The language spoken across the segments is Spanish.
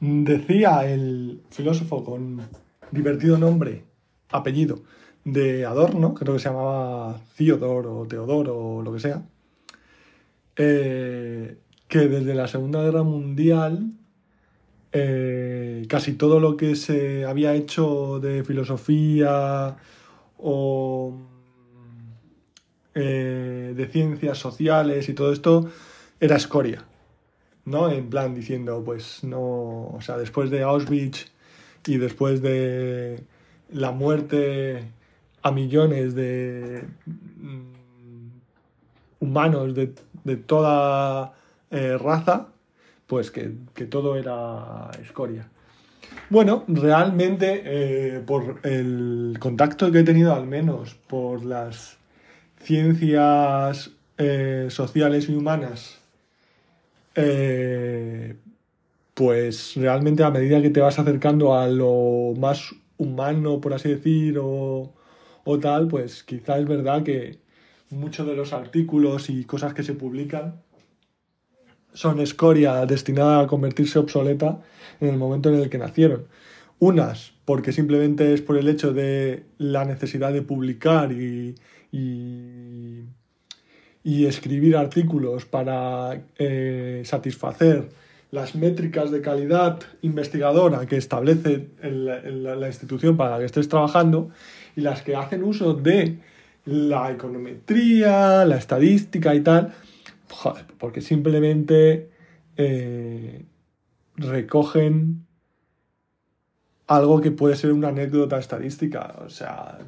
Decía el filósofo con divertido nombre, apellido, de Adorno, creo que se llamaba Theodor o Teodoro o lo que sea, eh, que desde la Segunda Guerra Mundial eh, casi todo lo que se había hecho de filosofía o eh, de ciencias sociales y todo esto era escoria, ¿no? En plan diciendo, pues no, o sea, después de Auschwitz y después de la muerte a millones de mm, humanos de, toda eh, raza, pues que, todo era escoria. Bueno, realmente eh, por el contacto que he tenido al menos por las ciencias eh, sociales y humanas, pues realmente a medida que te vas acercando a lo más humano, por así decir, o, tal, pues quizá es verdad que muchos de los artículos y cosas que se publican son escoria destinada a convertirse obsoleta en el momento en el que nacieron. Unas porque simplemente es por el hecho de la necesidad de publicar y, escribir artículos para eh, satisfacer las métricas de calidad investigadora que establece la, institución para la que estés trabajando y las que hacen uso de la econometría, la estadística y tal, porque simplemente eh, recogen algo que puede ser una anécdota estadística. O sea,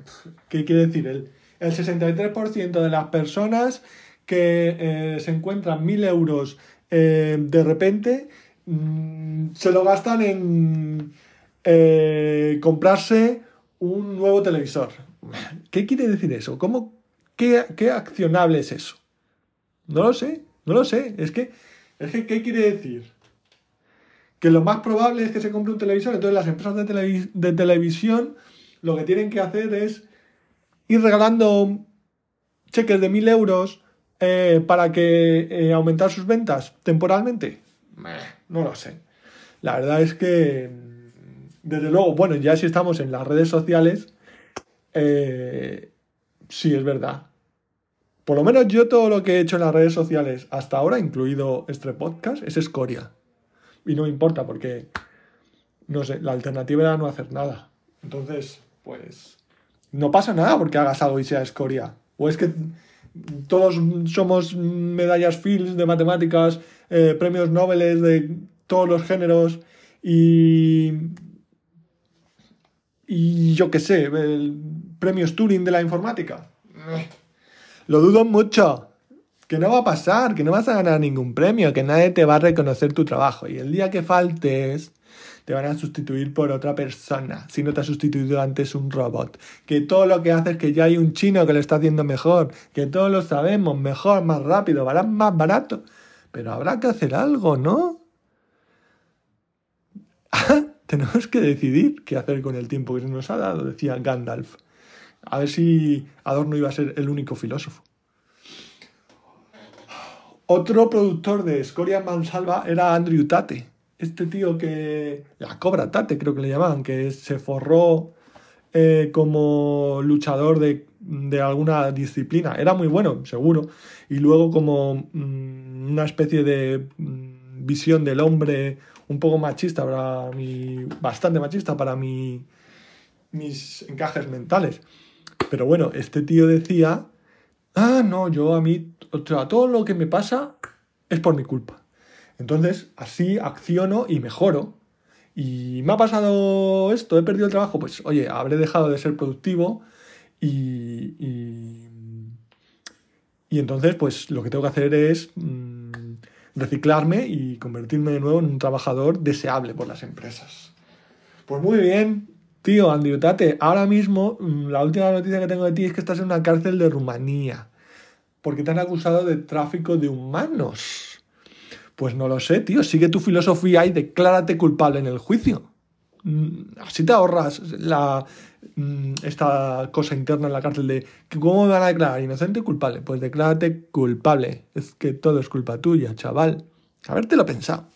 ¿qué quiere decir? El, el 63% de las personas que eh, se encuentran 1.000 euros eh, de repente mm, se lo gastan en eh, comprarse un nuevo televisor. ¿Qué quiere decir eso? ¿Cómo, qué, accionable es eso? No lo sé, no lo sé. Es que, es que, ¿qué quiere decir? Que lo más probable es que se compre un televisor. Entonces las empresas de, de televisión lo que tienen que hacer es ir regalando cheques de mil euros eh, para que eh, aumentar sus ventas temporalmente? No lo sé. La verdad es que, desde luego, bueno, ya si estamos en las redes sociales, eh, sí es verdad. Por lo menos yo todo lo que he hecho en las redes sociales hasta ahora, incluido este podcast, es escoria. Y no me importa porque, no sé, la alternativa era no hacer nada. Entonces, pues, no pasa nada porque hagas algo y sea escoria. O es que todos somos medallas Fields de matemáticas, eh, premios Nobel de todos los géneros y. Y yo qué sé, el Turing de la informática. Lo dudo mucho. Que no va a pasar, que no vas a ganar ningún premio, que nadie te va a reconocer tu trabajo. Y el día que faltes, te van a sustituir por otra persona, si no te ha sustituido antes un robot. Que todo lo que hace es que ya hay un chino que lo está haciendo mejor, que todos lo sabemos, mejor, más rápido, más barato. Pero habrá que hacer algo, ¿no? Tenemos que decidir qué hacer con el tiempo que se nos ha dado, decía Gandalf. A ver si Adorno iba a ser el único filósofo. Otro productor de Escoria Mansalva era Andrew Tate este tío que. La Cobra Tate, creo que le llamaban, que se forró eh, como luchador de, alguna disciplina. Era muy bueno, seguro. Y luego, como mm, una especie de mm, visión del hombre un poco machista para mi. bastante machista para mi, mis encajes mentales. Pero bueno, este tío decía. Ah, no, yo a mí. O sea, todo lo que me pasa es por mi culpa. Entonces, así acciono y mejoro. Y me ha pasado esto, he perdido el trabajo, pues oye, habré dejado de ser productivo y, y, entonces pues lo que tengo que hacer es mm, reciclarme y convertirme de nuevo en un trabajador deseable por las empresas. Pues muy bien, tío, Andrew Tate, ahora mismo mm, la última noticia que tengo de ti es que estás en una cárcel de Rumanía porque te han acusado de tráfico de humanos. Pues no lo sé, tío. Sigue tu filosofía y declárate culpable en el juicio. Mm, así te ahorras la, mm, esta cosa interna en la cárcel de ¿cómo me van a declarar inocente o culpable? Pues declárate culpable. Es que todo es culpa tuya, chaval. Habértelo pensado.